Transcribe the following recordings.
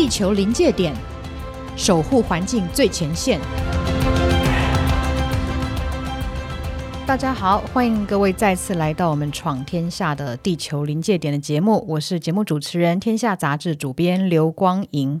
地球临界点，守护环境最前线。大家好，欢迎各位再次来到我们《闯天下》的地球临界点的节目，我是节目主持人、天下杂志主编刘光莹。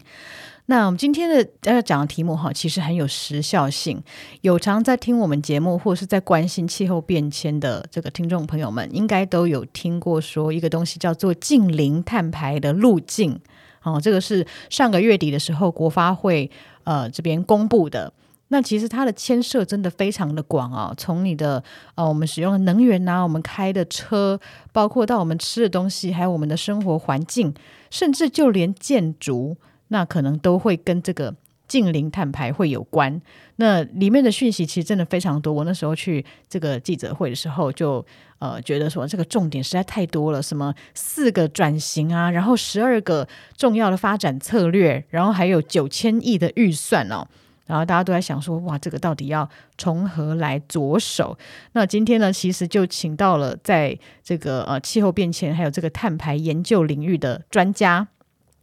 那我们今天的要讲的题目哈，其实很有时效性。有常在听我们节目或是在关心气候变迁的这个听众朋友们，应该都有听过说一个东西叫做近零碳排的路径。哦，这个是上个月底的时候国发会呃这边公布的。那其实它的牵涉真的非常的广啊，从你的呃我们使用的能源呐、我们开的车，包括到我们吃的东西，还有我们的生活环境，甚至就连建筑。那可能都会跟这个近零碳排会有关。那里面的讯息其实真的非常多。我那时候去这个记者会的时候，就呃觉得说这个重点实在太多了，什么四个转型啊，然后十二个重要的发展策略，然后还有九千亿的预算哦。然后大家都在想说，哇，这个到底要从何来着手？那今天呢，其实就请到了在这个呃气候变迁还有这个碳排研究领域的专家。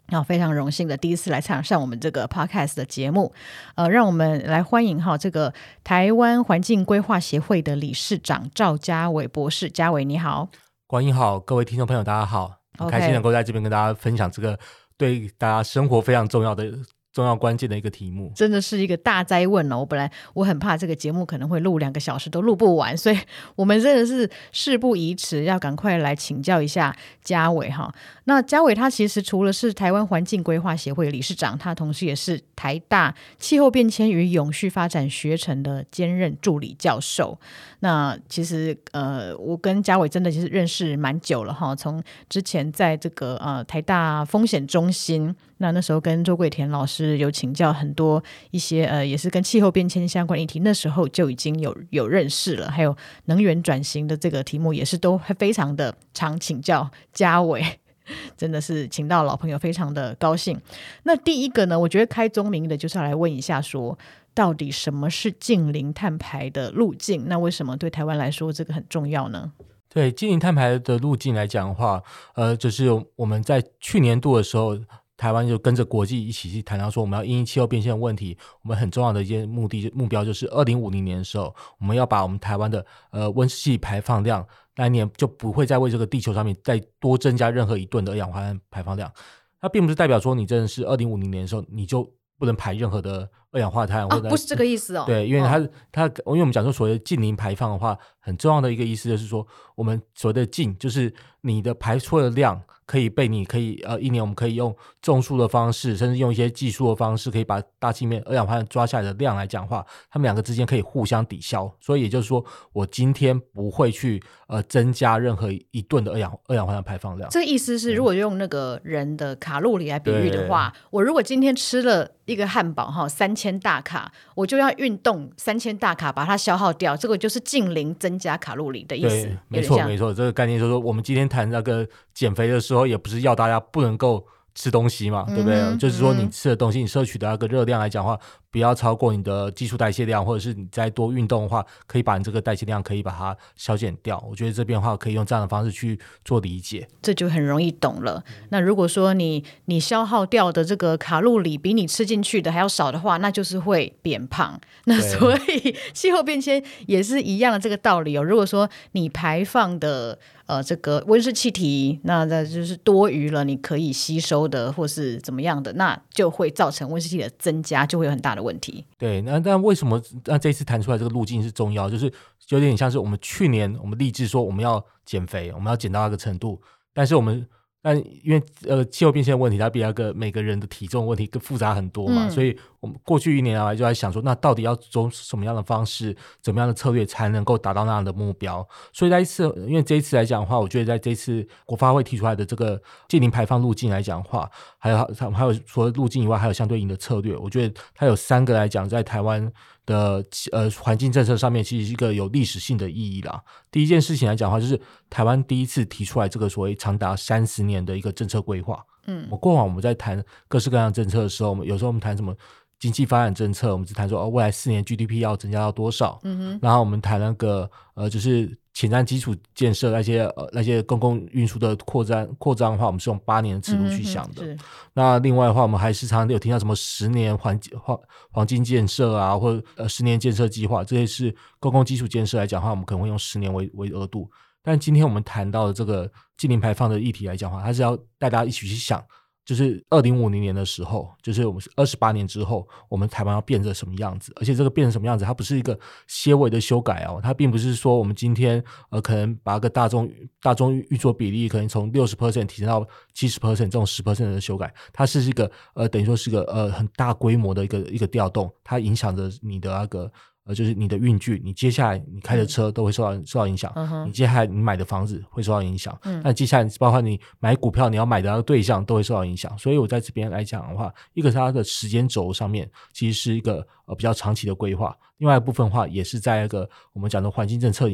那非常荣幸的第一次来上上我们这个 podcast 的节目，呃，让我们来欢迎哈这个台湾环境规划协会的理事长赵家伟博士，家伟你好，光莹好，各位听众朋友大家好，很开心能够在这边跟大家分享这个对大家生活非常重要的。重要关键的一个题目，真的是一个大哉问哦！我本来我很怕这个节目可能会录两个小时都录不完，所以我们真的是事不宜迟，要赶快来请教一下嘉伟哈。那嘉伟他其实除了是台湾环境规划协会理事长，他同时也是台大气候变迁与永续发展学程的兼任助理教授。那其实呃，我跟家伟真的其实认识蛮久了哈，从之前在这个呃台大风险中心。那那时候跟周桂田老师有请教很多一些呃，也是跟气候变迁相关议题，那时候就已经有有认识了。还有能源转型的这个题目，也是都非常的常请教家伟，真的是请到老朋友，非常的高兴。那第一个呢，我觉得开宗明义的就是要来问一下，说到底什么是近零碳排的路径？那为什么对台湾来说这个很重要呢？对近零碳排的路径来讲的话，呃，就是我们在去年度的时候。台湾就跟着国际一起去谈到说，我们要因应气候变迁的问题，我们很重要的一件目的目标就是二零五零年的时候，我们要把我们台湾的呃温室气排放量那一年就不会再为这个地球上面再多增加任何一吨的二氧化碳排放量。它并不是代表说你真的是二零五零年的时候你就不能排任何的二氧化碳，哦，不是这个意思哦。对，因为它它因为我们讲说所谓的近零排放的话，很重要的一个意思就是说，我们所谓的近就是你的排出的量。可以被你可以呃一年我们可以用种树的方式，甚至用一些技术的方式，可以把大气面二氧化碳抓下来的量来讲话，它们两个之间可以互相抵消。所以也就是说，我今天不会去呃增加任何一吨的二氧二氧化碳排放量。这个意思是，如果用那个人的卡路里来比喻的话，我如果今天吃了一个汉堡哈三千大卡，我就要运动三千大卡把它消耗掉，这个就是净零增加卡路里的意思。没错没错，这个概念就是说，我们今天谈那个减肥的时候。也不是要大家不能够吃东西嘛，对不对？嗯、就是说你吃的东西，你摄取的那个热量来讲的话，不要超过你的基础代谢量，或者是你再多运动的话，可以把你这个代谢量可以把它消减掉。我觉得这边的话可以用这样的方式去做理解，这就很容易懂了。那如果说你你消耗掉的这个卡路里比你吃进去的还要少的话，那就是会变胖。那所以气候变迁也是一样的这个道理哦。如果说你排放的呃，这个温室气体，那那就是多余了，你可以吸收的，或是怎么样的，那就会造成温室气体的增加，就会有很大的问题。对，那但为什么那这次谈出来这个路径是重要？就是有点像是我们去年我们立志说我们要减肥，我们要减到那个程度，但是我们。但因为呃气候变迁的问题，它比那个每个人的体重问题更复杂很多嘛，嗯、所以我们过去一年来就在想说，那到底要走什么样的方式，怎么样的策略才能够达到那样的目标？所以在一次，因为这一次来讲的话，我觉得在这一次国发会提出来的这个净零排放路径来讲的话，还有它还有除了路径以外，还有相对应的策略。我觉得它有三个来讲，在台湾。的呃环境政策上面，其实是一个有历史性的意义啦。第一件事情来讲的话，就是台湾第一次提出来这个所谓长达三十年的一个政策规划。嗯，我过往我们在谈各式各样政策的时候，我们有时候我们谈什么经济发展政策，我们只谈说哦，未来四年 GDP 要增加到多少？嗯哼。然后我们谈那个呃，就是前瞻基础建设那些呃那些公共运输的扩张扩张的话，我们是用八年的尺度去想的。嗯、那另外的话，我们还时常有听到什么十年黄黄黄金建设啊，或者呃十年建设计划，这些是公共基础建设来讲的话，我们可能会用十年为为额度。但今天我们谈到的这个近零排放的议题来讲的话，它是要带大家一起去想。就是二零五零年的时候，就是我们二十八年之后，我们台湾要变成什么样子？而且这个变成什么样子，它不是一个些微的修改哦，它并不是说我们今天呃可能把个大众大众运作比例可能从六十 percent 提升到七十 percent 这种十 percent 的修改，它是一个呃等于说是个呃很大规模的一个一个调动，它影响着你的那个。呃，就是你的运距，你接下来你开的车都会受到、嗯、受到影响。嗯、你接下来你买的房子会受到影响。嗯，那接下来包括你买股票，你要买的那个对象都会受到影响。所以我在这边来讲的话，一个是它的时间轴上面，其实是一个呃比较长期的规划。另外一部分的话，也是在一个我们讲的环境政策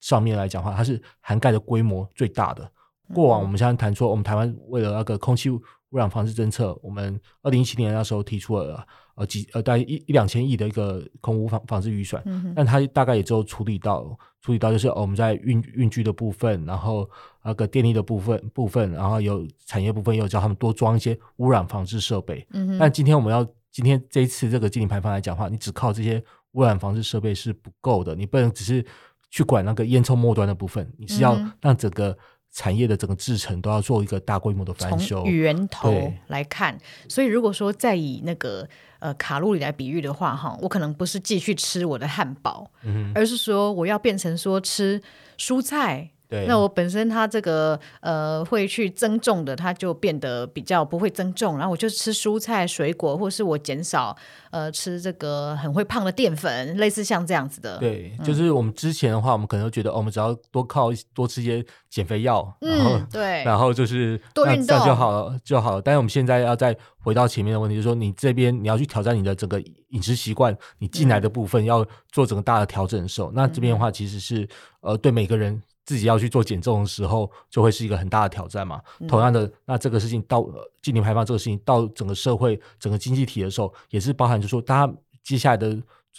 上面来讲的话，它是涵盖的规模最大的。过往我们现在谈说，我们台湾为了那个空气污染防治政策，我们二零一七年那时候提出了。呃几呃大概一一两千亿的一个空污防防治预算，嗯、哼但它大概也只有处理到处理到就是、哦、我们在运运具的部分，然后那个电力的部分部分，然后有产业部分又叫他们多装一些污染防治设备。嗯、但今天我们要今天这一次这个净零排放来讲的话，你只靠这些污染防治设备是不够的，你不能只是去管那个烟囱末端的部分，你是要让整个。产业的整个制程都要做一个大规模的翻修，从源头来看。所以如果说再以那个呃卡路里来比喻的话，哈，我可能不是继续吃我的汉堡，嗯、而是说我要变成说吃蔬菜。对那我本身它这个呃会去增重的，它就变得比较不会增重，然后我就吃蔬菜水果，或是我减少呃吃这个很会胖的淀粉，类似像这样子的。对，嗯、就是我们之前的话，我们可能觉得、哦、我们只要多靠多吃一些减肥药，然后、嗯、对，然后就是多运动就好了就好了。但是我们现在要再回到前面的问题，就是说你这边你要去挑战你的整个饮食习惯，你进来的部分要做整个大的调整的时候，嗯、那这边的话其实是呃对每个人。自己要去做减重的时候，就会是一个很大的挑战嘛。嗯、同样的，那这个事情到净零排放这个事情到整个社会、整个经济体的时候，也是包含就是说，大家接下来的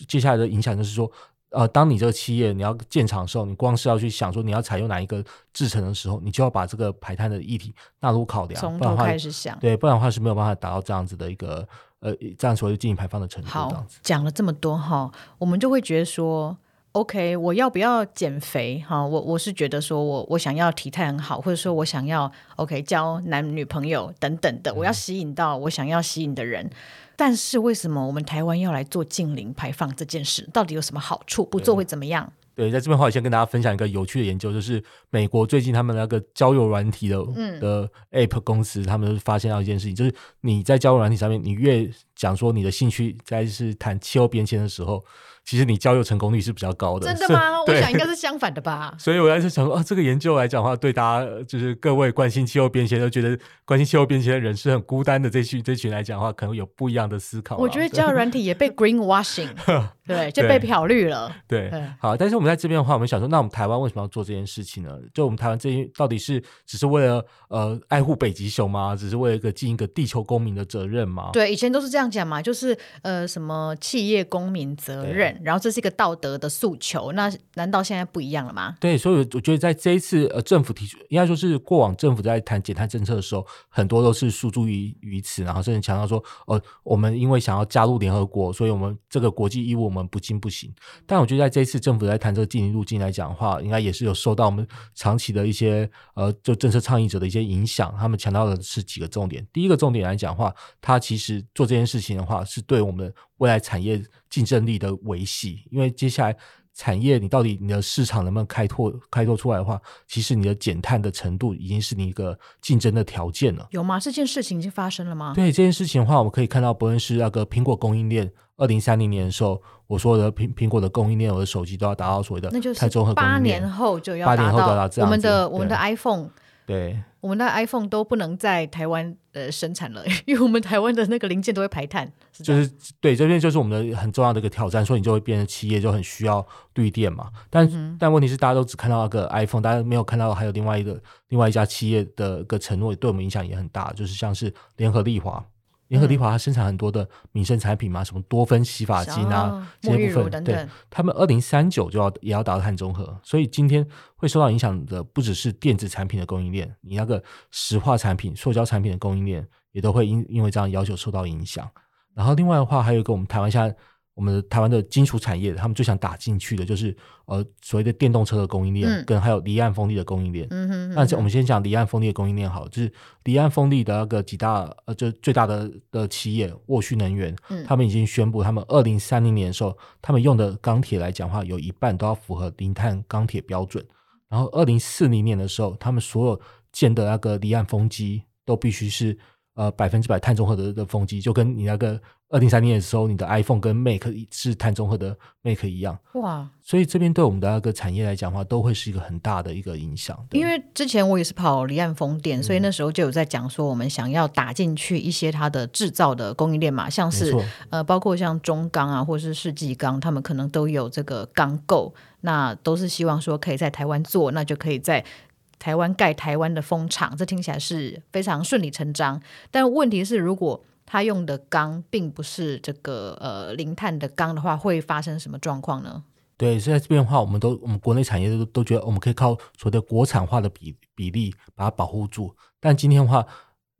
接下来的影响就是说，呃，当你这个企业你要建厂的时候，你光是要去想说你要采用哪一个制成的时候，你就要把这个排碳的议题纳入考量，从头开始想，对，不然的话是没有办法达到这样子的一个呃这样所谓的净零排放的程度。好，讲了这么多哈，我们就会觉得说。OK，我要不要减肥？哈，我我是觉得说我我想要体态很好，或者说我想要 OK 交男女朋友等等的，我要吸引到我想要吸引的人。嗯、但是为什么我们台湾要来做近零排放这件事？到底有什么好处？不做会怎么样？对，在这边的话，我先跟大家分享一个有趣的研究，就是美国最近他们那个交友软体的、嗯、的 App 公司，他们发现到一件事情，就是你在交友软体上面，你越讲说你的兴趣在是谈气候变迁的时候。其实你交友成功率是比较高的，真的吗？我想应该是相反的吧。所以我还是想说，啊，这个研究来讲的话，对大家就是各位关心气候变迁都觉得关心气候变迁的人是很孤单的这群这群来讲的话，可能有不一样的思考。我觉得交友软体也被 greenwashing，对，就被漂绿了。对，对好。但是我们在这边的话，我们想说，那我们台湾为什么要做这件事情呢？就我们台湾这边到底是只是为了呃爱护北极熊吗？只是为了一个尽一个地球公民的责任吗？对，以前都是这样讲嘛，就是呃什么企业公民责任。然后这是一个道德的诉求，那难道现在不一样了吗？对，所以我觉得在这一次呃，政府提出，应该说是过往政府在谈减碳政策的时候，很多都是诉诸于于此，然后甚至强调说，呃，我们因为想要加入联合国，所以我们这个国际义务我们不尽不行。但我觉得在这一次政府在谈这个净零路径来讲的话，应该也是有受到我们长期的一些呃，就政策倡议者的一些影响。他们强调的是几个重点，第一个重点来讲的话，他其实做这件事情的话，是对我们未来产业竞争力的维系，因为接下来产业你到底你的市场能不能开拓开拓出来的话，其实你的减碳的程度已经是你一个竞争的条件了。有吗？这件事情已经发生了吗？对这件事情的话，我们可以看到，不论是那个苹果供应链，二零三零年的时候，我说的苹苹果的供应链，我的手机都要达到所谓的碳中和八年后就要八年后达到这样。我们的我们的 iPhone。对，我们的 iPhone 都不能在台湾呃生产了，因为我们台湾的那个零件都会排碳。是就是对，这边就是我们的很重要的一个挑战，所以你就会变成企业就很需要绿电嘛。但、嗯、但问题是，大家都只看到那个 iPhone，大家没有看到还有另外一个另外一家企业的一个承诺，对我们影响也很大，就是像是联合利华。联合利华它生产很多的民生产品嘛，什么多芬洗发精啊，这些部分，等等对，他们二零三九就要也要达到碳中和，所以今天会受到影响的不只是电子产品的供应链，你那个石化产品、塑胶产品的供应链也都会因因为这样要求受到影响。然后另外的话，还有一个我们台湾现在。我们的台湾的金属产业，他们最想打进去的就是呃所谓的电动车的供应链，嗯、跟还有离岸风力的供应链。嗯哼，那我们先讲离岸风力的供应链好，就是离岸风力的那个几大呃，就最大的的企业沃旭能源，嗯、他们已经宣布，他们二零三零年的时候，他们用的钢铁来讲话，有一半都要符合零碳钢铁标准。然后二零四零年的时候，他们所有建的那个离岸风机都必须是呃百分之百碳中和的的风机，就跟你那个。二零三零年的时候，你的 iPhone 跟 Mac 是碳中和的 Mac 一样哇，所以这边对我们的那个产业来讲的话，都会是一个很大的一个影响。因为之前我也是跑离岸风电，嗯、所以那时候就有在讲说，我们想要打进去一些它的制造的供应链嘛，像是呃，包括像中钢啊，或者是世纪钢，他们可能都有这个钢构，那都是希望说可以在台湾做，那就可以在台湾盖台湾的风场，这听起来是非常顺理成章。但问题是，如果他用的钢并不是这个呃零碳的钢的话，会发生什么状况呢？对，现在这边的话，我们都我们国内产业都都觉得我们可以靠所谓的国产化的比比例把它保护住。但今天的话，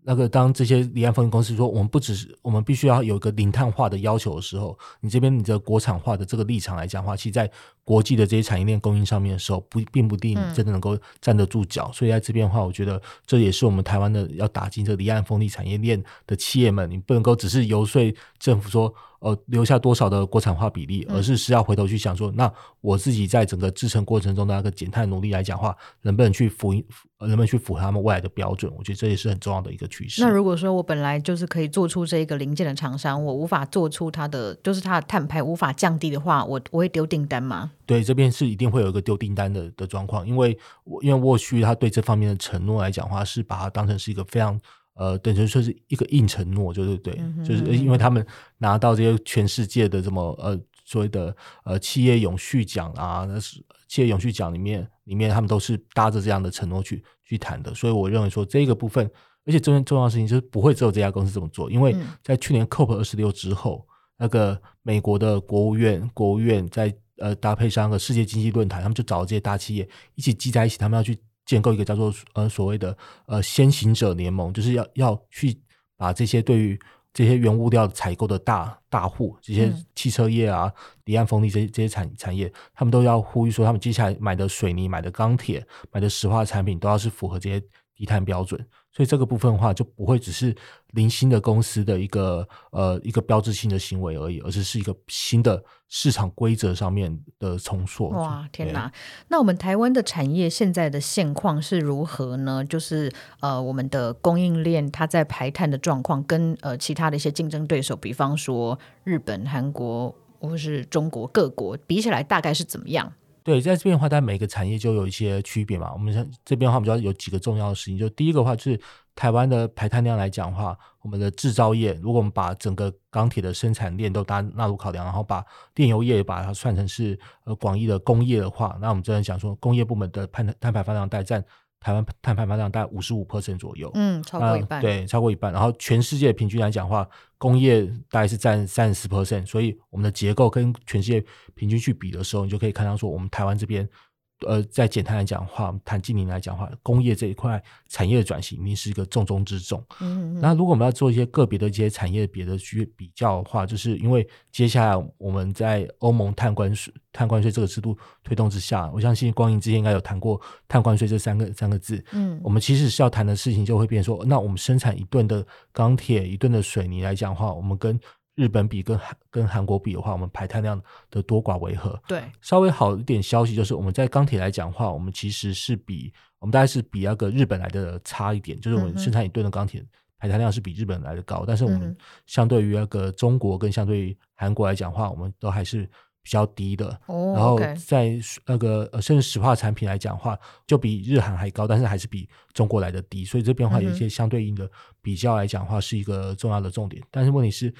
那个当这些离岸风电公司说我们不只是我们必须要有一个零碳化的要求的时候，你这边你的国产化的这个立场来讲的话，其实在国际的这些产业链供应上面的时候，不并不一定真的能够站得住脚。嗯、所以在这边的话，我觉得这也是我们台湾的要打进这离岸风力产业链的企业们，你不能够只是游说政府说。呃，留下多少的国产化比例，而是是要回头去想说，嗯、那我自己在整个制程过程中的那个减碳努力来讲的话，能不能去符，能不能去符合他们未来的标准？我觉得这也是很重要的一个趋势。那如果说我本来就是可以做出这一个零件的厂商，我无法做出它的，就是它的碳排无法降低的话，我我会丢订单吗？对，这边是一定会有一个丢订单的的状况，因为因为沃旭他对这方面的承诺来讲的话，是把它当成是一个非常。呃，等于说是一个硬承诺，就是对，嗯、就是因为他们拿到这些全世界的这么呃所谓的呃企业永续奖啊，那是企业永续奖里面里面他们都是搭着这样的承诺去去谈的，所以我认为说这个部分，而且重重要的事情就是不会只有这家公司这么做，因为在去年 COP 二十六之后，那个美国的国务院国务院在呃搭配上个世界经济论坛，他们就找这些大企业一起集在一起，他们要去。建构一个叫做呃所谓的呃先行者联盟，就是要要去把这些对于这些原物料采购的大大户，这些汽车业啊、离岸风力这些这些产产业，他们都要呼吁说，他们接下来买的水泥、买的钢铁、买的石化产品，都要是符合这些低碳标准。所以这个部分的话，就不会只是零星的公司的一个呃一个标志性的行为而已，而是是一个新的市场规则上面的重塑。哇，天哪！那我们台湾的产业现在的现况是如何呢？就是呃，我们的供应链它在排碳的状况，跟呃其他的一些竞争对手，比方说日本、韩国或是中国各国比起来，大概是怎么样？对，在这边的话，它每个产业就有一些区别嘛。我们像这边的话，我们就要有几个重要的事情。就第一个话，就是台湾的排碳量来讲的话，我们的制造业，如果我们把整个钢铁的生产链都纳纳入考量，然后把电油业也把它算成是呃广义的工业的话，那我们真的讲说，工业部门的碳碳排放量大概占。台湾碳排放量大概五十五 percent 左右，嗯，超过一半，对，超过一半。然后全世界平均来讲的话，工业大概是占三十四 percent，所以我们的结构跟全世界平均去比的时候，你就可以看到说，我们台湾这边。呃，在简单来讲的话，谈近零来讲的话，工业这一块产业的转型，一定是一个重中之重。嗯，嗯，那如果我们要做一些个别的一些产业别的去比较的话，就是因为接下来我们在欧盟碳关税、碳关税这个制度推动之下，我相信光影之前应该有谈过碳关税这三个三个字。嗯，我们其实是要谈的事情就会变成说，那我们生产一吨的钢铁、一吨的水泥来讲的话，我们跟日本比跟韩跟韩国比的话，我们排碳量的多寡为何？对，稍微好一点消息就是我们在钢铁来讲的话，我们其实是比我们大概是比那个日本来的差一点，就是我们生产一吨的钢铁排碳量是比日本来的高，但是我们相对于那个中国跟相对于韩国来讲的话，我们都还是比较低的。哦，然后在那个呃甚至石化产品来讲的话，就比日韩还高，但是还是比中国来的低，所以这边的话有一些相对应的比较来讲的话是一个重要的重点，但是问题是。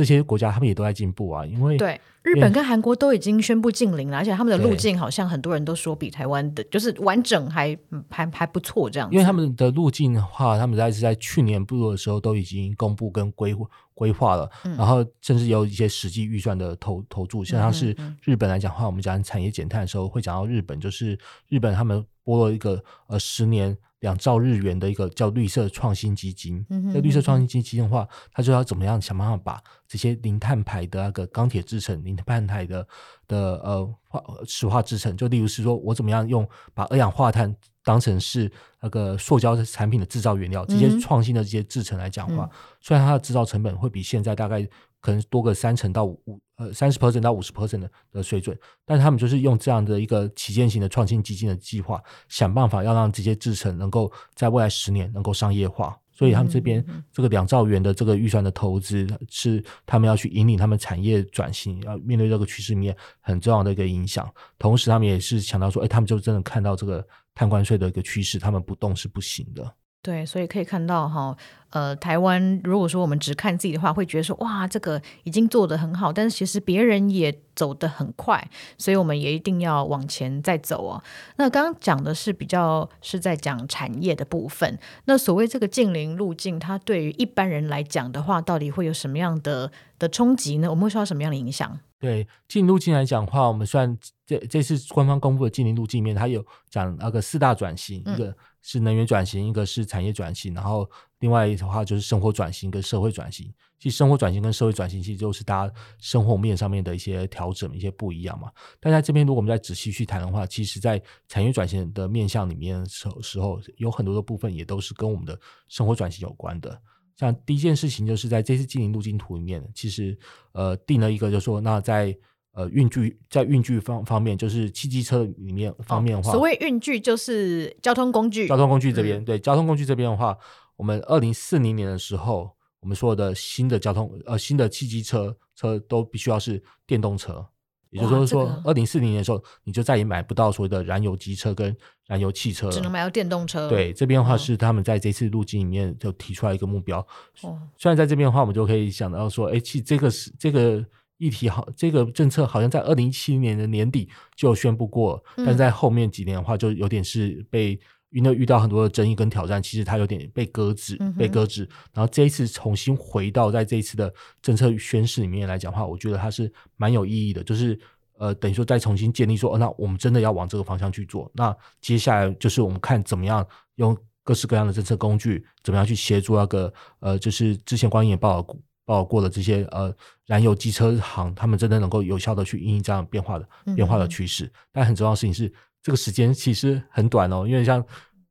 这些国家他们也都在进步啊，因为对日本跟韩国都已经宣布禁零了，而且他们的路径好像很多人都说比台湾的就是完整还还还不错这样。因为他们的路径的话，他们在是在去年不的时候都已经公布跟规规划了，嗯、然后甚至有一些实际预算的投投注。像像是日本来讲的话，我们讲产业减碳的时候会讲到日本，就是日本他们拨了一个呃十年。两兆日元的一个叫绿色创新基金，这、嗯、绿色创新基金的话，它就要怎么样想办法把这些零碳排的那个钢铁制成、零碳排的的呃化石化制成，就例如是说我怎么样用把二氧化碳当成是那个塑胶产品的制造原料，这些创新的这些制成来讲的话，嗯、虽然它的制造成本会比现在大概可能多个三成到五。呃，三十 percent 到五十 percent 的的水准，但是他们就是用这样的一个旗舰型的创新基金的计划，想办法要让这些制成能够在未来十年能够商业化。所以他们这边这个两兆元的这个预算的投资，是他们要去引领他们产业转型，要面对这个趋势面很重要的一个影响。同时，他们也是强调说，哎，他们就真的看到这个碳关税的一个趋势，他们不动是不行的。对，所以可以看到哈，呃，台湾如果说我们只看自己的话，会觉得说哇，这个已经做得很好，但是其实别人也走得很快，所以我们也一定要往前再走哦。那刚刚讲的是比较是在讲产业的部分，那所谓这个净零路径，它对于一般人来讲的话，到底会有什么样的的冲击呢？我们会受到什么样的影响？对，进路径来讲的话，我们虽然这这次官方公布的进零路径里面，它有讲那个四大转型，嗯、一个是能源转型，一个是产业转型，然后另外的话就是生活转型跟社会转型。其实生活转型跟社会转型，其实就是大家生活面上面的一些调整，一些不一样嘛。但在这边，如果我们再仔细去谈的话，其实在产业转型的面向里面的时候，时候有很多的部分也都是跟我们的生活转型有关的。像第一件事情，就是在这次经营路径图里面，其实呃定了一个，就是说那在呃运具在运具方方面，就是汽机车里面方面的话，哦、所谓运具就是交通工具。交通工具这边、嗯、对交通工具这边的话，我们二零四零年的时候，我们所有的新的交通呃新的汽机车车都必须要是电动车。也就是说，二零四零年的时候，你就再也买不到所谓的燃油机车跟燃油汽车，只能买到电动车。对，这边的话是他们在这次路径里面就提出来一个目标。哦，虽然在这边的话，我们就可以想到说，哎，其实这个是这个议题好，这个政策好像在二零一七年的年底就宣布过，嗯，但在后面几年的话，就有点是被。因为遇到很多的争议跟挑战，其实它有点被搁置，被搁置。然后这一次重新回到在这一次的政策宣示里面来讲的话，我觉得它是蛮有意义的。就是呃，等于说再重新建立说，哦，那我们真的要往这个方向去做。那接下来就是我们看怎么样用各式各样的政策工具，怎么样去协助那个呃，就是之前官员也报报道过的这些呃燃油机车行，他们真的能够有效的去应应这样变化的变化的趋势。但很重要的事情是。这个时间其实很短哦，因为像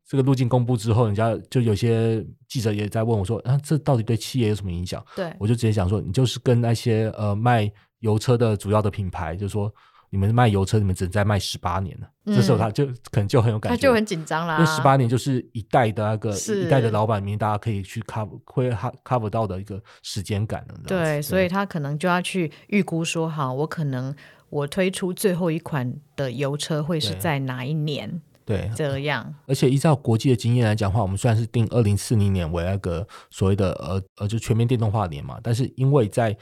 这个路径公布之后，人家就有些记者也在问我说：“啊，这到底对企业有什么影响？”对，我就直接讲说：“你就是跟那些呃卖油车的主要的品牌，就是说你们卖油车，你们只能再卖十八年了。嗯”这时候他就可能就很有感觉，他就很紧张啦。因为十八年就是一代的那个一代的老板们，大家可以去 cover 会 cover 到的一个时间感了。对，对，所以他可能就要去预估说：“好，我可能。”我推出最后一款的油车会是在哪一年？对，这样。而且依照国际的经验来讲的话，我们虽然是定二零四零年为那个所谓的呃呃就全面电动化年嘛，但是因为在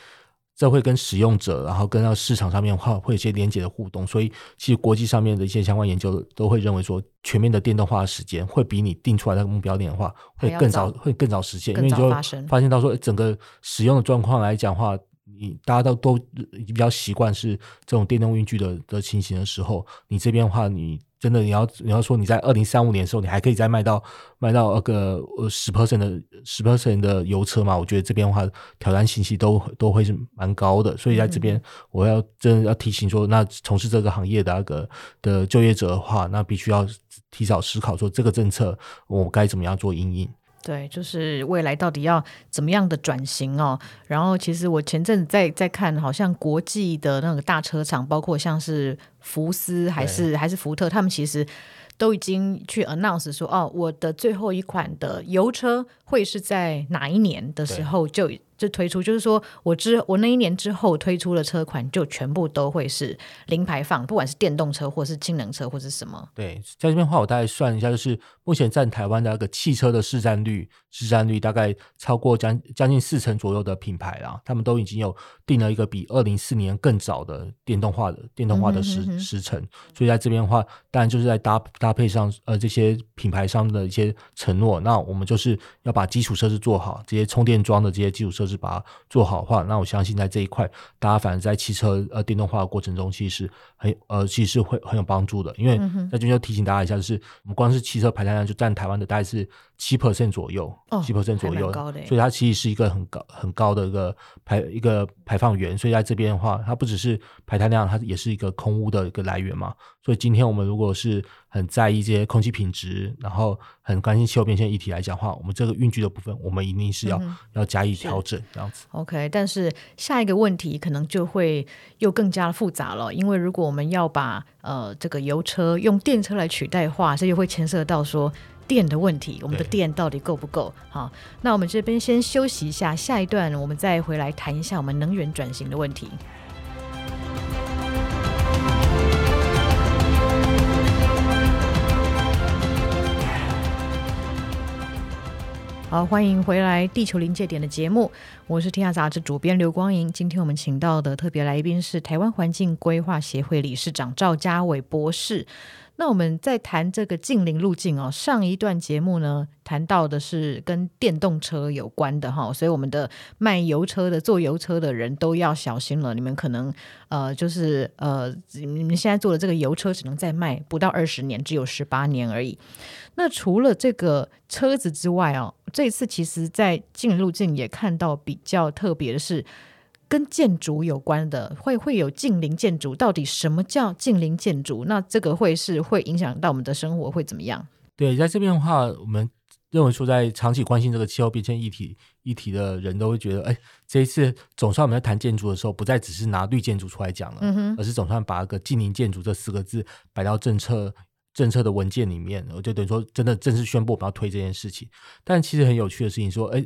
这会跟使用者，然后跟到市场上面的话会有一些连接的互动，所以其实国际上面的一些相关研究都会认为说，全面的电动化的时间会比你定出来那个目标点的话会更早，会更早实现，因为你就发现到说整个使用的状况来讲的话。你大家都都比较习惯是这种电动运具的的情形的时候，你这边的话，你真的你要你要说你在二零三五年的时候，你还可以再卖到卖到那个十 percent 的十 percent 的油车嘛？我觉得这边的话挑战信息都都会是蛮高的，所以在这边我要真的要提醒说，那从事这个行业的那个的就业者的话，那必须要提早思考说这个政策我该怎么样做因应。对，就是未来到底要怎么样的转型哦。然后，其实我前阵子在在看，好像国际的那个大车厂，包括像是福斯还是还是福特，他们其实都已经去 announce 说，哦，我的最后一款的油车会是在哪一年的时候就就推出，就是说我之我那一年之后推出的车款，就全部都会是零排放，不管是电动车或是氢能车或是什么。对，在这边的话，我大概算一下，就是目前占台湾的那个汽车的市占率，市占率大概超过将将近四成左右的品牌啦，他们都已经有定了一个比二零四年更早的电动化的电动化的时、时程，所以在这边的话，当然就是在搭搭配上呃这些品牌商的一些承诺，那我们就是要把基础设施做好，这些充电桩的这些基础设施。是把它做好的话，那我相信在这一块，大家反正在汽车呃电动化的过程中，其实很呃其实是会很有帮助的。因为在这边就提醒大家一下，就是我们光是汽车排碳量就占台湾的大概是七 percent 左右，七 percent 左右，所以它其实是一个很高很高的一个排一个排放源。所以在这边的话，它不只是排碳量，它也是一个空污的一个来源嘛。所以今天我们如果是很在意这些空气品质，然后很关心气候变迁议题来讲的话，我们这个运具的部分，我们一定是要、嗯、要加以调整这样子。OK，但是下一个问题可能就会又更加复杂了，因为如果我们要把呃这个油车用电车来取代的话，这就会牵涉到说电的问题，我们的电到底够不够？好，那我们这边先休息一下，下一段我们再回来谈一下我们能源转型的问题。好，欢迎回来《地球临界点》的节目，我是天下杂志主编刘光莹。今天我们请到的特别来宾是台湾环境规划协会理事长赵家伟博士。那我们在谈这个近邻路径哦，上一段节目呢谈到的是跟电动车有关的哈，所以我们的卖油车的、做油车的人都要小心了。你们可能呃，就是呃，你们现在做的这个油车只能再卖不到二十年，只有十八年而已。那除了这个车子之外哦，这次其实在净零路径也看到比较特别的是。跟建筑有关的，会会有近邻建筑。到底什么叫近邻建筑？那这个会是会影响到我们的生活，会怎么样？对，在这边的话，我们认为说，在长期关心这个气候变迁议题议题的人都会觉得，哎，这一次总算我们在谈建筑的时候，不再只是拿绿建筑出来讲了，而是总算把个近邻建筑这四个字摆到政策政策的文件里面，我就等于说，真的正式宣布我们要推这件事情。但其实很有趣的事情，说，哎。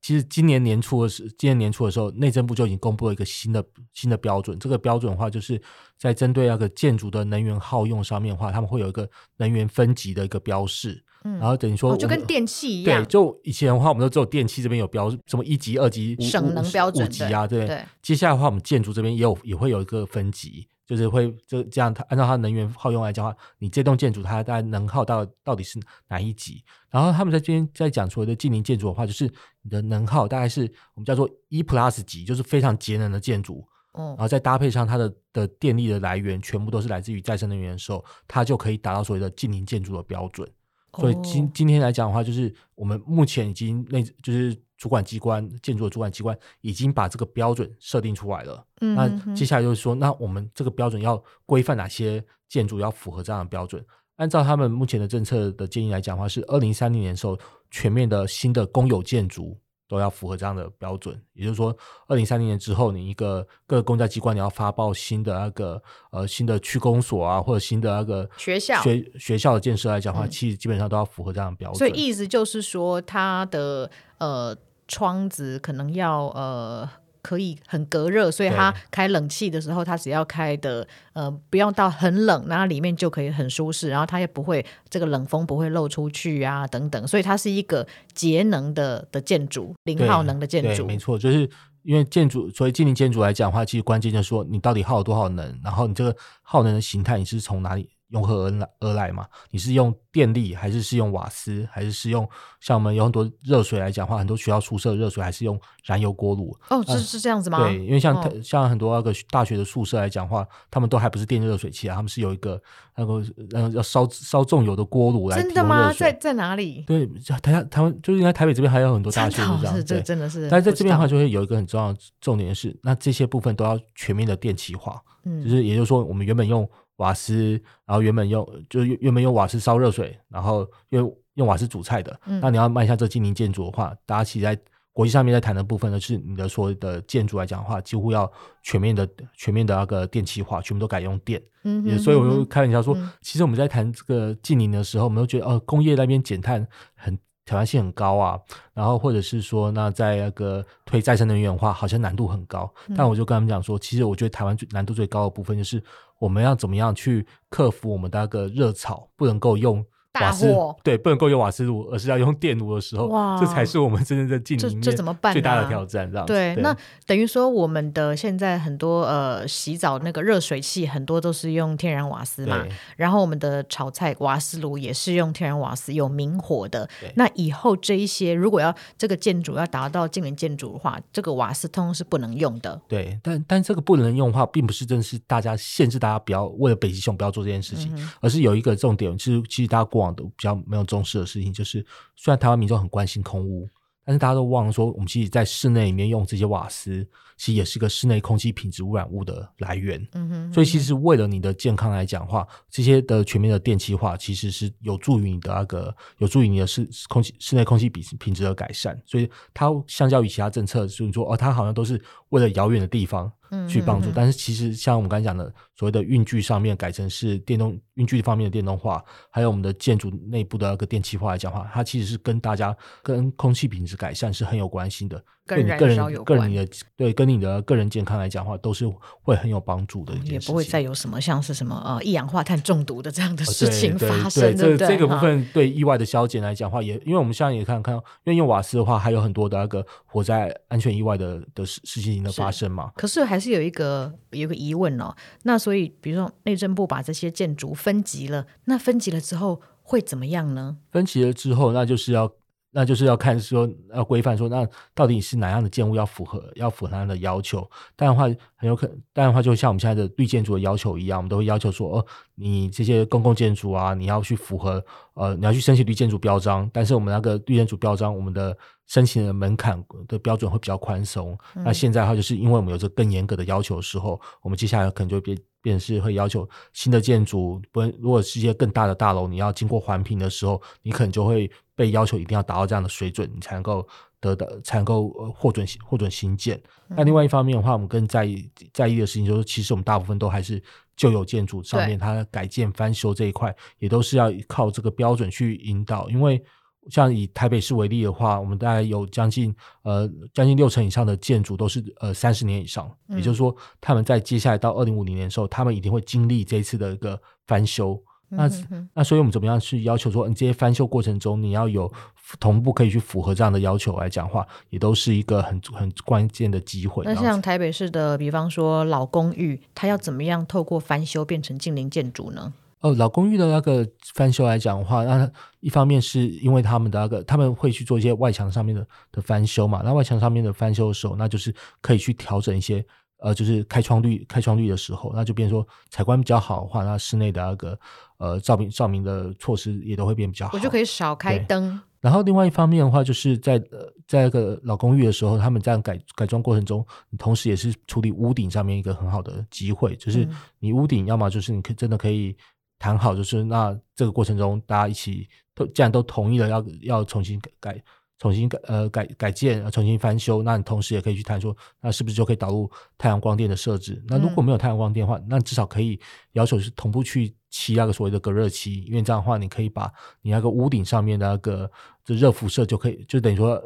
其实今年年初的时，今年年初的时候，内政部就已经公布了一个新的新的标准。这个标准的话，就是在针对那个建筑的能源耗用上面的话，他们会有一个能源分级的一个标示。嗯，然后等于说，就跟电器一样。对，就以前的话，我们都只有电器这边有标，什么一级、二级、省能标准五级啊，对。对。接下来的话，我们建筑这边也有也会有一个分级。就是会就这样，它按照它能源耗用来讲的话，你这栋建筑它大概能耗到到底是哪一级？然后他们在这边在讲所谓的近邻建筑的话，就是你的能耗大概是我们叫做一 Plus 级，就是非常节能的建筑。嗯，然后再搭配上它的的电力的来源全部都是来自于再生能源的时候，它就可以达到所谓的近邻建筑的标准。所以今今天来讲的话，就是我们目前已经那就是。主管机关建筑的主管机关已经把这个标准设定出来了。嗯那接下来就是说，那我们这个标准要规范哪些建筑要符合这样的标准？按照他们目前的政策的建议来讲的话，是二零三零年的时候，全面的新的公有建筑都要符合这样的标准。也就是说，二零三零年之后，你一个各个公家机关你要发报新的那个呃新的区公所啊，或者新的那个学校学学校的建设来讲的话，嗯、其实基本上都要符合这样的标准。所以意思就是说，它的呃。窗子可能要呃可以很隔热，所以它开冷气的时候，它只要开的呃不用到很冷，那里面就可以很舒适，然后它也不会这个冷风不会漏出去啊等等，所以它是一个节能的的建筑，零耗能的建筑。没错，就是因为建筑，所以近零建筑来讲的话，其实关键就是说你到底耗了多少能，然后你这个耗能的形态你是从哪里？用何而来而来嘛？你是用电力，还是是用瓦斯，还是是用像我们有很多热水来讲的话，很多学校宿舍热水还是用燃油锅炉？哦，是是这样子吗？对，因为像、哦、像很多那个大学的宿舍来讲的话，他们都还不是电热水器啊，他们是有一个那个呃要烧烧重油的锅炉来。真的吗？在在哪里？对，台台湾就是应该台北这边还有很多大学是这样，这真的是。但是在这边的话，就会有一个很重要的重点是，那这些部分都要全面的电气化。嗯，就是也就是说，我们原本用。瓦斯，然后原本用就原本用瓦斯烧热水，然后用用瓦斯煮菜的。嗯、那你要迈向这净零建筑的话，大家其实在国际上面在谈的部分呢，是你的所有的建筑来讲的话，几乎要全面的全面的那个电气化，全部都改用电。嗯哼，所以我就开玩笑说，嗯、其实我们在谈这个近邻的时候，我们都觉得哦，工业那边减碳很挑战性很高啊，然后或者是说，那在那个推再生能源的话，好像难度很高。嗯、但我就跟他们讲说，其实我觉得台湾最难度最高的部分就是我们要怎么样去克服我们的那个热炒，不能够用。瓦斯对，不能够用瓦斯炉，而是要用电炉的时候，哇这才是我们真正在进里面最大的挑战。这样对，对那等于说我们的现在很多呃洗澡那个热水器很多都是用天然瓦斯嘛，然后我们的炒菜瓦斯炉也是用天然瓦斯，有明火的。那以后这一些如果要这个建筑要达到净零建筑的话，这个瓦斯通通是不能用的。对，但但这个不能用的话，并不是真的是大家限制大家不要为了北极熊不要做这件事情，嗯、而是有一个重点，其实其实大家过往都比较没有重视的事情，就是虽然台湾民众很关心空污，但是大家都忘了说，我们其实，在室内里面用这些瓦斯，其实也是个室内空气品质污染物的来源。嗯哼，嗯哼，所以其实为了你的健康来讲的话，这些的全面的电气化，其实是有助于你的那个，有助于你的室空气室内空气品品质的改善。所以它相较于其他政策，就是说哦，它好像都是为了遥远的地方。去帮助，嗯嗯嗯，但是其实像我们刚才讲的，所谓的运具上面改成是电动运具方面的电动化，还有我们的建筑内部的那个电气化来讲的话，它其实是跟大家跟空气品质改善是很有关系的。跟你个人、个人你的对，跟你的个人健康来讲的话，都是会很有帮助的。也不会再有什么像是什么呃一氧化碳中毒的这样的事情发生。对，这，这个部分对意外的消减来讲的话，也因为我们现在也看看，因为用瓦斯的话，还有很多的那个火灾安全意外的的事事情的发生嘛。可是还是有一个有一个疑问哦。那所以，比如说内政部把这些建筑分级了，那分级了之后会怎么样呢？分级了之后，那就是要。那就是要看说要规范说，那到底是哪样的建物要符合要符合它的要求？但的话很有可能，但的话就像我们现在的绿建筑的要求一样，我们都会要求说，哦，你这些公共建筑啊，你要去符合，呃，你要去申请绿建筑标章。但是我们那个绿建筑标章，我们的申请的门槛的标准会比较宽松。嗯、那现在的话，就是因为我们有这更严格的要求的时候，我们接下来可能就变变。便是会要求新的建筑，不，如果是一些更大的大楼，你要经过环评的时候，你可能就会被要求一定要达到这样的水准，你才能够得到，才能够获准获准新建。那、嗯、另外一方面的话，我们更在意在意的事情就是，其实我们大部分都还是旧有建筑上面，它改建翻修这一块，也都是要靠这个标准去引导，因为。像以台北市为例的话，我们大概有将近呃将近六成以上的建筑都是呃三十年以上，嗯、也就是说他们在接下来到二零五零年的时候，他们一定会经历这一次的一个翻修。那那所以我们怎么样去要求说，你这些翻修过程中你要有同步可以去符合这样的要求来讲话，也都是一个很很关键的机会。那像台北市的，比方说老公寓，它要怎么样透过翻修变成近邻建筑呢？哦，老公寓的那个翻修来讲的话，那一方面是因为他们的那个他们会去做一些外墙上面的的翻修嘛，那外墙上面的翻修的时候，那就是可以去调整一些呃，就是开窗率开窗率的时候，那就变成说采光比较好的话，那室内的那个呃照明照明的措施也都会变比较好。我就可以少开灯。然后另外一方面的话，就是在呃在那个老公寓的时候，他们在改改装过程中，同时也是处理屋顶上面一个很好的机会，就是你屋顶要么就是你可真的可以。谈好就是那这个过程中，大家一起都既然都同意了要要重新改改重新改呃改改建重新翻修，那你同时也可以去谈说，那是不是就可以导入太阳光电的设置？那如果没有太阳光电的话，那至少可以要求是同步去漆那个所谓的隔热漆，因为这样的话你可以把你那个屋顶上面的那个这热辐射就可以就等于说。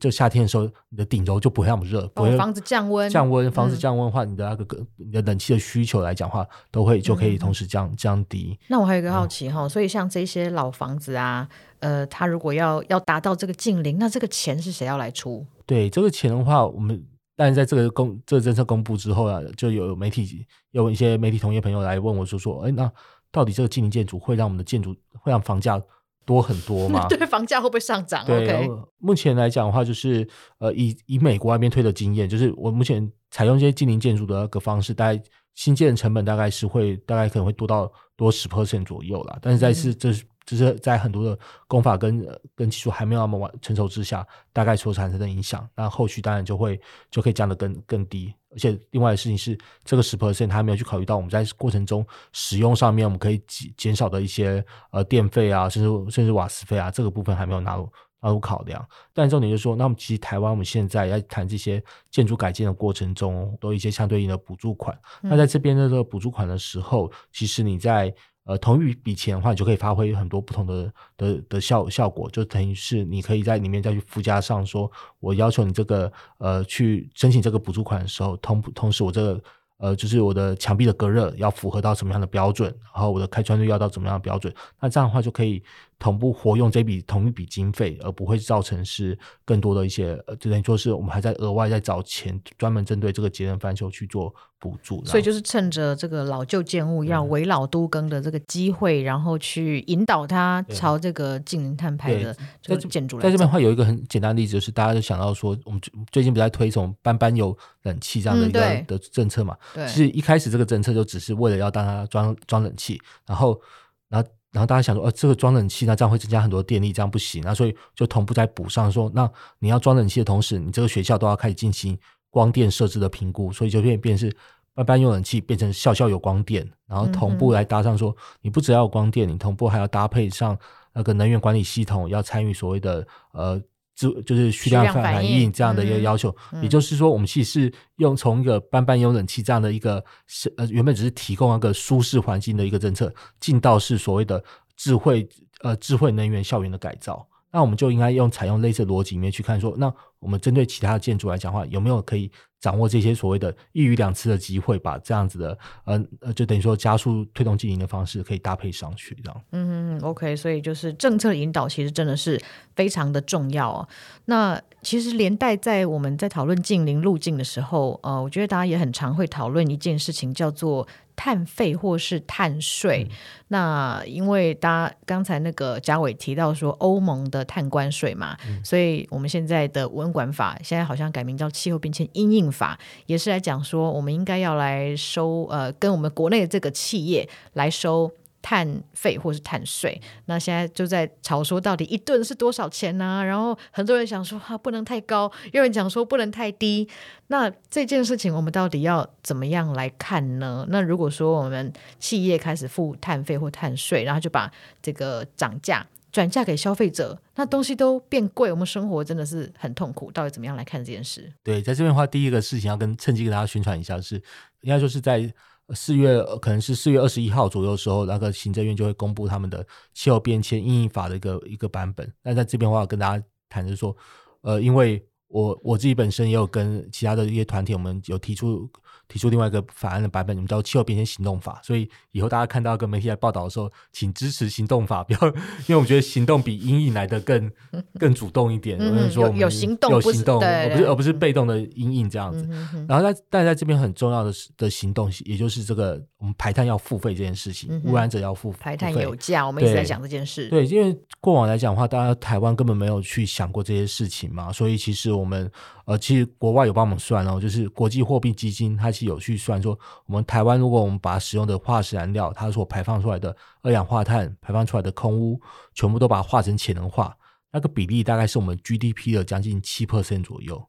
就夏天的时候，你的顶楼就不会那么热，不会房子降温，降温，房子降温的话，你的那个你的冷气的需求来讲的话，都会就可以同时降降低。那我还有一个好奇哈，所以像这些老房子啊，呃，它如果要要达到这个净零，那这个钱是谁要来出？对，这个钱的话，我们但是在这个公这个政策公布之后啊，就有媒体有一些媒体同业朋友来问我说说，哎，那到底这个净零建筑会让我们的建筑会让房价？多很多嘛？对，房价会不会上涨？对.目前来讲的话，就是呃，以以美国那边推的经验，就是我目前采用这些近邻建筑的那个方式，大概新建的成本大概是会大概可能会多到多十 percent 左右啦。但是在是这是。嗯就是在很多的工法跟跟技术还没有那么完成熟之下，大概所产生的影响，那后续当然就会就可以降得更更低。而且另外的事情是，这个十 percent 他还没有去考虑到我们在过程中使用上面，我们可以减减少的一些呃电费啊，甚至甚至瓦斯费啊，这个部分还没有纳入纳入考量。但重点就是说，那我们其实台湾我们现在在谈这些建筑改建的过程中，都有一些相对应的补助款。嗯、那在这边的这个补助款的时候，其实你在呃同一笔钱的话，你就可以发挥很多不同的的的效效果，就等于是你可以在里面再去附加上说，我要求你这个呃去申请这个补助款的时候，同同时我这个。呃，就是我的墙壁的隔热要符合到什么样的标准，然后我的开窗率要到怎么样的标准，那这样的话就可以同步活用这笔同一笔经费，而不会造成是更多的一些，呃，就等于说是我们还在额外在找钱，专门针对这个节能翻修去做补助。所以就是趁着这个老旧建物要围老都更的这个机会，嗯、然后去引导它朝这个净零碳排的这个建筑来。在这边的话有一个很简单的例子，就是大家就想到说，我们最近不在推崇班班有冷气这样的一个、嗯、的政策嘛？对，其实一开始这个政策就只是为了要让它装装冷气，然后，然后，然后大家想说，呃，这个装冷气那这样会增加很多电力，这样不行，那所以就同步再补上说，那你要装冷气的同时，你这个学校都要开始进行光电设置的评估，所以就变变是班班用冷气变成校校有光电，然后同步来搭上说，你不只要有光电，你同步还要搭配上那个能源管理系统，要参与所谓的呃。就就是虚量反应这样的一个要求，也就是说，我们其实是用从一个班班有冷气这样的一个是呃原本只是提供一个舒适环境的一个政策，进到是所谓的智慧呃智慧能源校园的改造，那我们就应该用采用类似逻辑里面去看说，那我们针对其他的建筑来讲的话，有没有可以掌握这些所谓的一鱼两吃的机会，把这样子的呃呃，就等于说加速推动经营的方式可以搭配上去，这样。嗯嗯，OK，所以就是政策引导其实真的是非常的重要哦。那其实连带在我们在讨论近邻路径的时候，呃，我觉得大家也很常会讨论一件事情，叫做碳费或是碳税。嗯、那因为大家刚才那个嘉伟提到说欧盟的碳关税嘛，嗯、所以我们现在的文管法现在好像改名叫气候变迁因应法，也是来讲说我们应该要来收呃，跟我们国内的这个企业来收碳费或是碳税。那现在就在吵说到底一顿是多少钱呢、然后很多人想说哈、啊、不能太高，有人讲说不能太低。那这件事情我们到底要怎么样来看呢？那如果说我们企业开始付碳费或碳税，然后就把这个涨价。转嫁给消费者，那东西都变贵，我们生活真的是很痛苦。到底怎么样来看这件事？对，在这边的话，第一个事情要跟趁机跟大家宣传一下是，应该说是在四月，可能是四月二十一号左右的时候，那个行政院就会公布他们的气候变迁因应法的一个一个版本。那在这边的话，跟大家谈就是说，呃，因为我我自己本身也有跟其他的一些团体，我们有提出。提出另外一个法案的版本，你们叫《气候变迁行动法》，所以以后大家看到跟媒体来报道的时候，请支持行动法，不要，因为我们觉得行动比阴影来的更 更主动一点。我们说我们有行动，有行动，而不是而不是被动的阴影这样子。然后在但在这边很重要的的行动，也就是这个我们排碳要付费这件事情，嗯、污染者要付排碳有价，我们一直在讲这件事。对，因为过往来讲的话，大家台湾根本没有去想过这些事情嘛，所以其实我们呃，其实国外有帮我们算哦，就是国际货币基金，它其实有去算说。我们台湾，如果我们把使用的化石燃料，它所排放出来的二氧化碳、排放出来的空污，全部都把它化成潜能化，那个比例大概是我们 GDP 的将近七 percent 左右。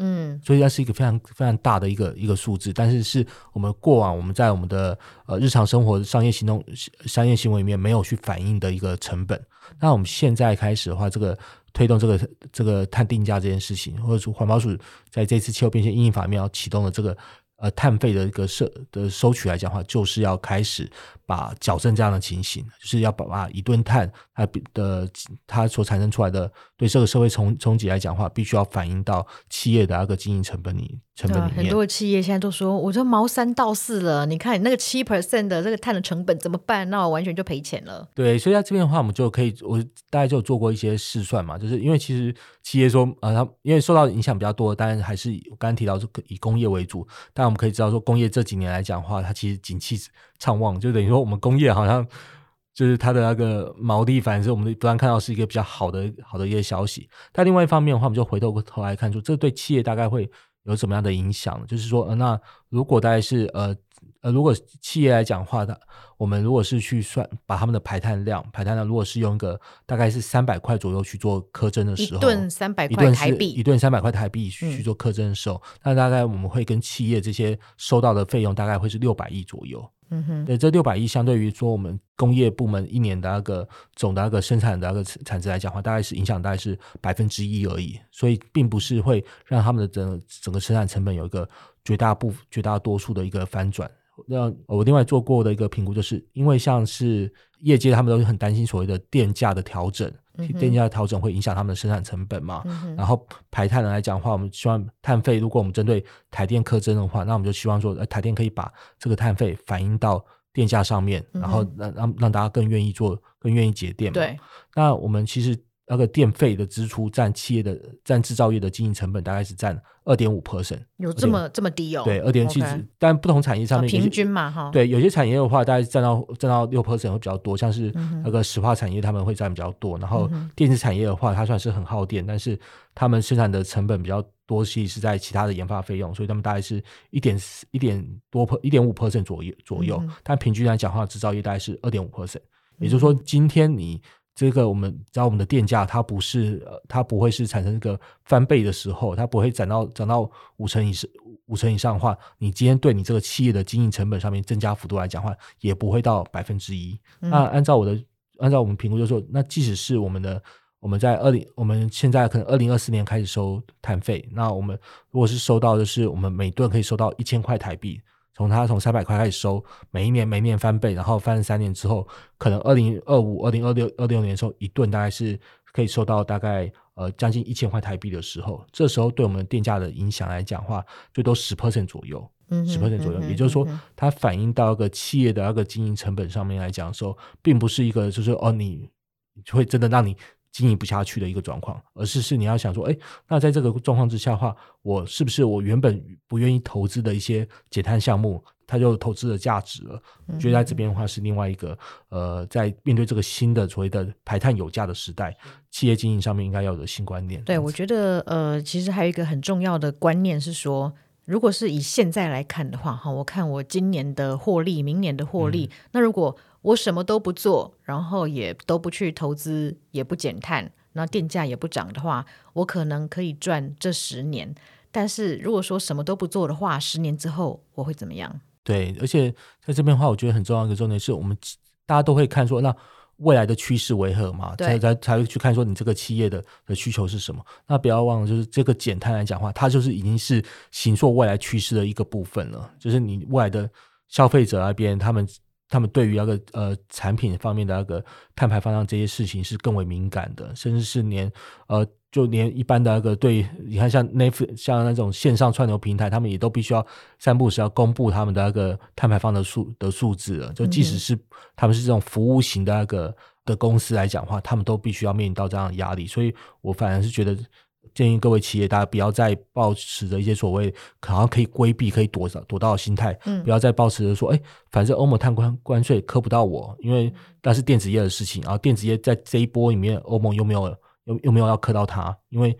嗯，所以它是一个非常非常大的一个一个数字，但是是我们过往我们在我们的呃日常生活商业行动商业行为里面没有去反映的一个成本。那我们现在开始的话，这个推动这个这个碳定价这件事情，或者说环保署在这次气候变迁因应法里面要启动的这个。呃，碳费的一个收的收取来讲的话，就是要开始把矫正这样的情形，就是要把把一顿碳它的它所产生出来的对这个社会冲冲击来讲的话，必须要反映到企业的那个经营成本里。成本里面，很多的企业现在都说，我这毛三到四了，你看你那个七 percent 的这个碳的成本怎么办？那我完全就赔钱了。对，所以在这边的话，我们就可以，我大概就有做过一些试算嘛，就是因为其实企业说，呃，它因为受到影响比较多，当然还是我刚刚提到是以工业为主，但我们可以知道说，工业这几年来讲的话，它其实景气畅旺，就等于说我们工业好像就是它的那个毛利，反正我们不断看到是一个比较好的好的一个消息。但另外一方面的话，我们就回头头来看出，这对企业大概会。有什么样的影响？就是说，呃，那如果大概是呃呃，如果企业来讲的话，它我们如果是去算把他们的排碳量，排碳量如果是用一个大概是三百块左右去做苛征的时候，一吨三百块台币，一吨三百块台币去做苛征的时候，嗯、那大概我们会跟企业这些收到的费用大概会是六百亿左右。嗯哼，对，这六百亿相对于说我们工业部门一年的那个总的那个生产的那个产值来讲的话，大概是影响大概是百分之一而已，所以并不是会让他们的整整个生产成本有一个绝大部绝大多数的一个翻转，那我另外做过的一个评估，就是因为像是业界他们都很担心所谓的电价的调整，嗯、电价的调整会影响他们的生产成本嘛。嗯、然后排碳来讲的话，我们希望碳费，如果我们针对台电课征的话，那我们就希望说，台电可以把这个碳费反映到电价上面，然后让让让大家更愿意做，更愿意节电嘛。对，那我们其实。那个电费的支出占企业的占制造业的经营成本大概是占二点五 percent，有这么这么低哦？对，二点七，但不同产业上面平均嘛哈。对，有些产业的话，大概占到占到六 percent 会比较多，像是那个石化产业他们会占比较多。然后电子产业的话，它算是很耗电，但是他们生产的成本比较多，其实是在其他的研发费用，所以他们大概是一点一点多 per 一点五 percent 左右左右。但平均来讲的话，制造业大概是二点五 percent，也就是说，今天你。这个我们知道，我们的电价它不是，它不会是产生一个翻倍的时候，它不会涨到涨到五成以上五成以上的话，你今天对你这个企业的经营成本上面增加幅度来讲的话，也不会到百分之一。嗯、那按照我的按照我们评估就是说，那即使是我们的我们在二零我们现在可能二零二四年开始收碳费，那我们如果是收到的是我们每吨可以收到一千块台币。从它从三百块开始收，每一年每一年翻倍，然后翻三年之后，可能二零二五、二零二六、二六年的时候，一吨大概是可以收到大概呃将近一千块台币的时候，这时候对我们电价的影响来讲的话，最多十 percent 左右，十 percent 左右，也就是说，它反映到一个企业的那个经营成本上面来讲的时候，并不是一个就是哦你会真的让你。经营不下去的一个状况，而是是你要想说，哎，那在这个状况之下的话，我是不是我原本不愿意投资的一些减碳项目，它就投资的价值了？我觉得在这边的话是另外一个，呃，在面对这个新的所谓的排碳有价的时代，企业经营上面应该要有的新观念。对，我觉得，呃，其实还有一个很重要的观念是说，如果是以现在来看的话，哈，我看我今年的获利，明年的获利，嗯、那如果。我什么都不做，然后也都不去投资，也不减碳，那电价也不涨的话，我可能可以赚这十年。但是如果说什么都不做的话，十年之后我会怎么样？对，而且在这边的话，我觉得很重要的一个重点是我们大家都会看说，那未来的趋势为何嘛？对才才才会去看说你这个企业的的需求是什么。那不要忘了，就是这个减碳来讲的话，它就是已经是形塑未来趋势的一个部分了。就是你未来的消费者那边，他们。他们对于那个呃产品方面的那个碳排放量这些事情是更为敏感的，甚至是连呃就连一般的那个对，你看像那像那种线上串流平台，他们也都必须要三不五时要公布他们的那个碳排放的数的数字了。就即使是他们是这种服务型的那个的公司来讲的话，他们都必须要面临到这样的压力。所以我反而是觉得。建议各位企业，大家不要再抱持着一些所谓好像可以规避、可以躲躲到的心态，嗯，不要再抱持着说，哎，反正欧盟碳关关税磕不到我，因为那是电子业的事情，然后电子业在这一波里面，欧盟又没有又又没有要磕到它，因为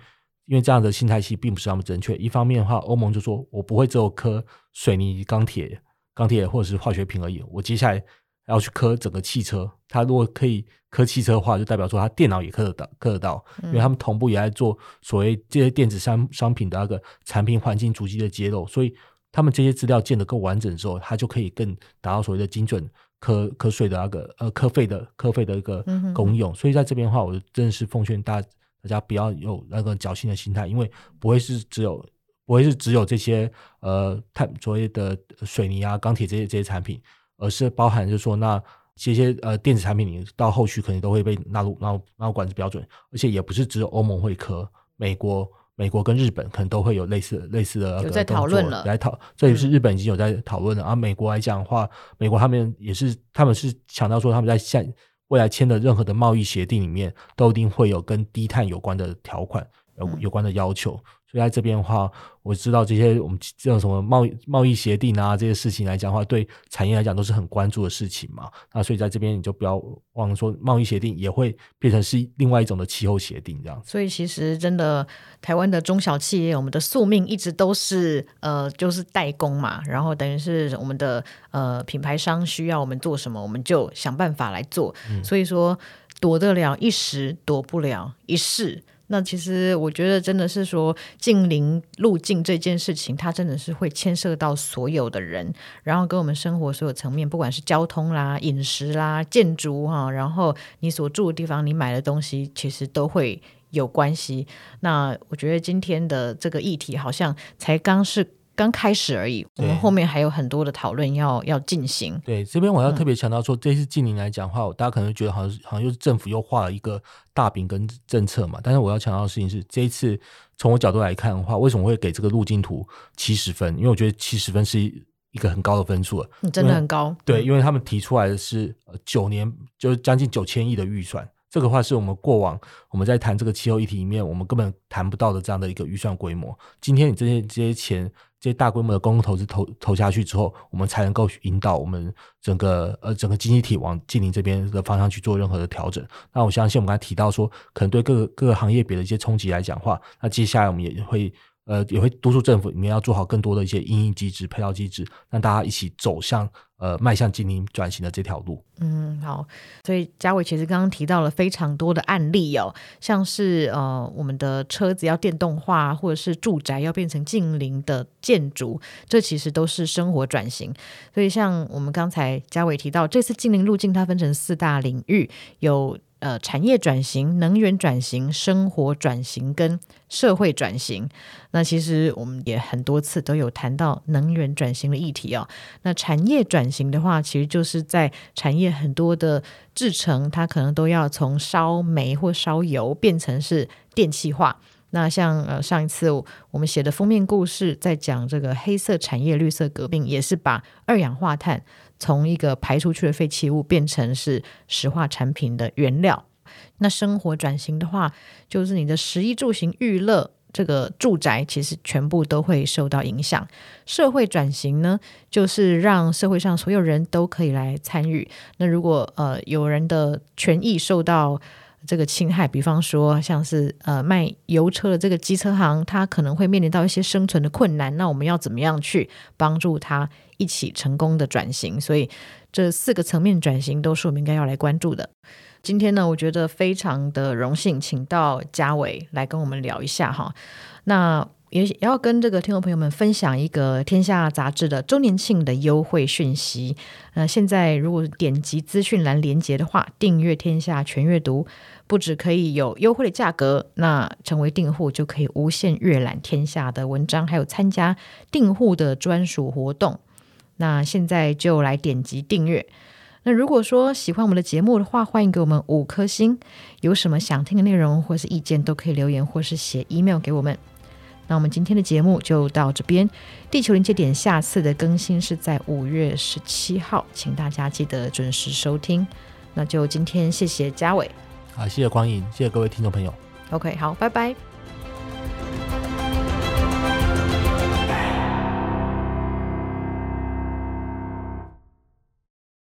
因为这样的心态其实并不是那么正确。一方面的话，欧盟就说我不会只有磕水泥、钢铁、钢铁或者是化学品而已，我接下来。要去磕整个汽车，它如果可以磕汽车的话，就代表说它电脑也磕得到，磕得到，因为他们同步也在做所谓这些电子商商品的那个产品环境足迹的揭露，所以他们这些资料建得够完整之后，它就可以更达到所谓的精准磕磕税的那个呃磕费的磕费的一个功用。所以在这边的话，我真的是奉劝大大家不要有那个侥幸的心态，因为不会是只有不会是只有这些呃碳所谓的水泥啊、钢铁这些这些产品。而是包含，就是说，那这些呃电子产品，你到后续可能都会被纳入纳入纳入管制标准，而且也不是只有欧盟会磕，美国、美国跟日本可能都会有类似类似的有在讨论了，来讨，这也是日本已经有在讨论了。而、嗯啊、美国来讲的话，美国他们也是，他们是强调说，他们在现未来签的任何的贸易协定里面，都一定会有跟低碳有关的条款，有有关的要求。所以在这边的话，我知道这些我们这种什么贸易贸易协定啊，这些事情来讲的话，对产业来讲都是很关注的事情嘛。那所以在这边你就不要忘了说，贸易协定也会变成是另外一种的气候协定这样。所以其实真的，台湾的中小企业，我们的宿命一直都是呃，就是代工嘛。然后等于是我们的呃品牌商需要我们做什么，我们就想办法来做。嗯、所以说，躲得了一时，躲不了一世。那其实我觉得真的是说近邻路径这件事情，它真的是会牵涉到所有的人，然后跟我们生活所有层面，不管是交通啦、饮食啦、建筑哈，然后你所住的地方、你买的东西，其实都会有关系。那我觉得今天的这个议题好像才刚是刚开始而已，我们后面还有很多的讨论要要进行。对，这边我要特别强调说，嗯、这次近年来讲的话，大家可能觉得好像好像又是政府又画了一个大饼跟政策嘛。但是我要强调的事情是，这一次从我角度来看的话，为什么会给这个路径图七十分？因为我觉得七十分是一个很高的分数了，真的很高。对，因为他们提出来的是九年，就是将近九千亿的预算。这个话是我们过往我们在谈这个气候议题里面，我们根本谈不到的这样的一个预算规模。今天你这些这些钱，这些大规模的公共投资投投下去之后，我们才能够引导我们整个呃整个经济体往近邻这边的方向去做任何的调整。那我相信我们刚才提到说，可能对各个各个行业别的一些冲击来讲话，那接下来我们也会。呃，也会督促政府里面要做好更多的一些因应机制、配套机制，让大家一起走向呃迈向净零转型的这条路。嗯，好。所以嘉伟其实刚刚提到了非常多的案例哦，像是呃我们的车子要电动化，或者是住宅要变成净零的建筑，这其实都是生活转型。所以像我们刚才嘉伟提到，这次净零路径它分成四大领域，有。呃，产业转型、能源转型、生活转型跟社会转型，那其实我们也很多次都有谈到能源转型的议题哦。那产业转型的话，其实就是在产业很多的制成，它可能都要从烧煤或烧油变成是电气化。那像呃上一次我们写的封面故事，在讲这个黑色产业绿色革命，也是把二氧化碳。从一个排出去的废弃物变成是石化产品的原料。那生活转型的话，就是你的食衣住行娱乐这个住宅，其实全部都会受到影响。社会转型呢，就是让社会上所有人都可以来参与。那如果呃有人的权益受到这个侵害，比方说像是呃卖油车的这个机车行，他可能会面临到一些生存的困难。那我们要怎么样去帮助他一起成功的转型？所以这四个层面转型都是我们应该要来关注的。今天呢，我觉得非常的荣幸，请到嘉伟来跟我们聊一下哈。那。也要跟这个听众朋友们分享一个《天下》杂志的周年庆的优惠讯息。那现在如果点击资讯栏连结的话，订阅《天下全阅读》，不只可以有优惠的价格，那成为订户就可以无限阅览《天下》的文章，还有参加订户的专属活动。那现在就来点击订阅。那如果说喜欢我们的节目的话，欢迎给我们五颗星。有什么想听的内容或是意见，都可以留言或是写 email 给我们。那我们今天的节目就到这边。地球临界点下次的更新是在五月十七号请大家记得准时收听。那就今天谢谢嘉伟啊谢谢光影谢谢各位听众朋友。Ok 好拜拜。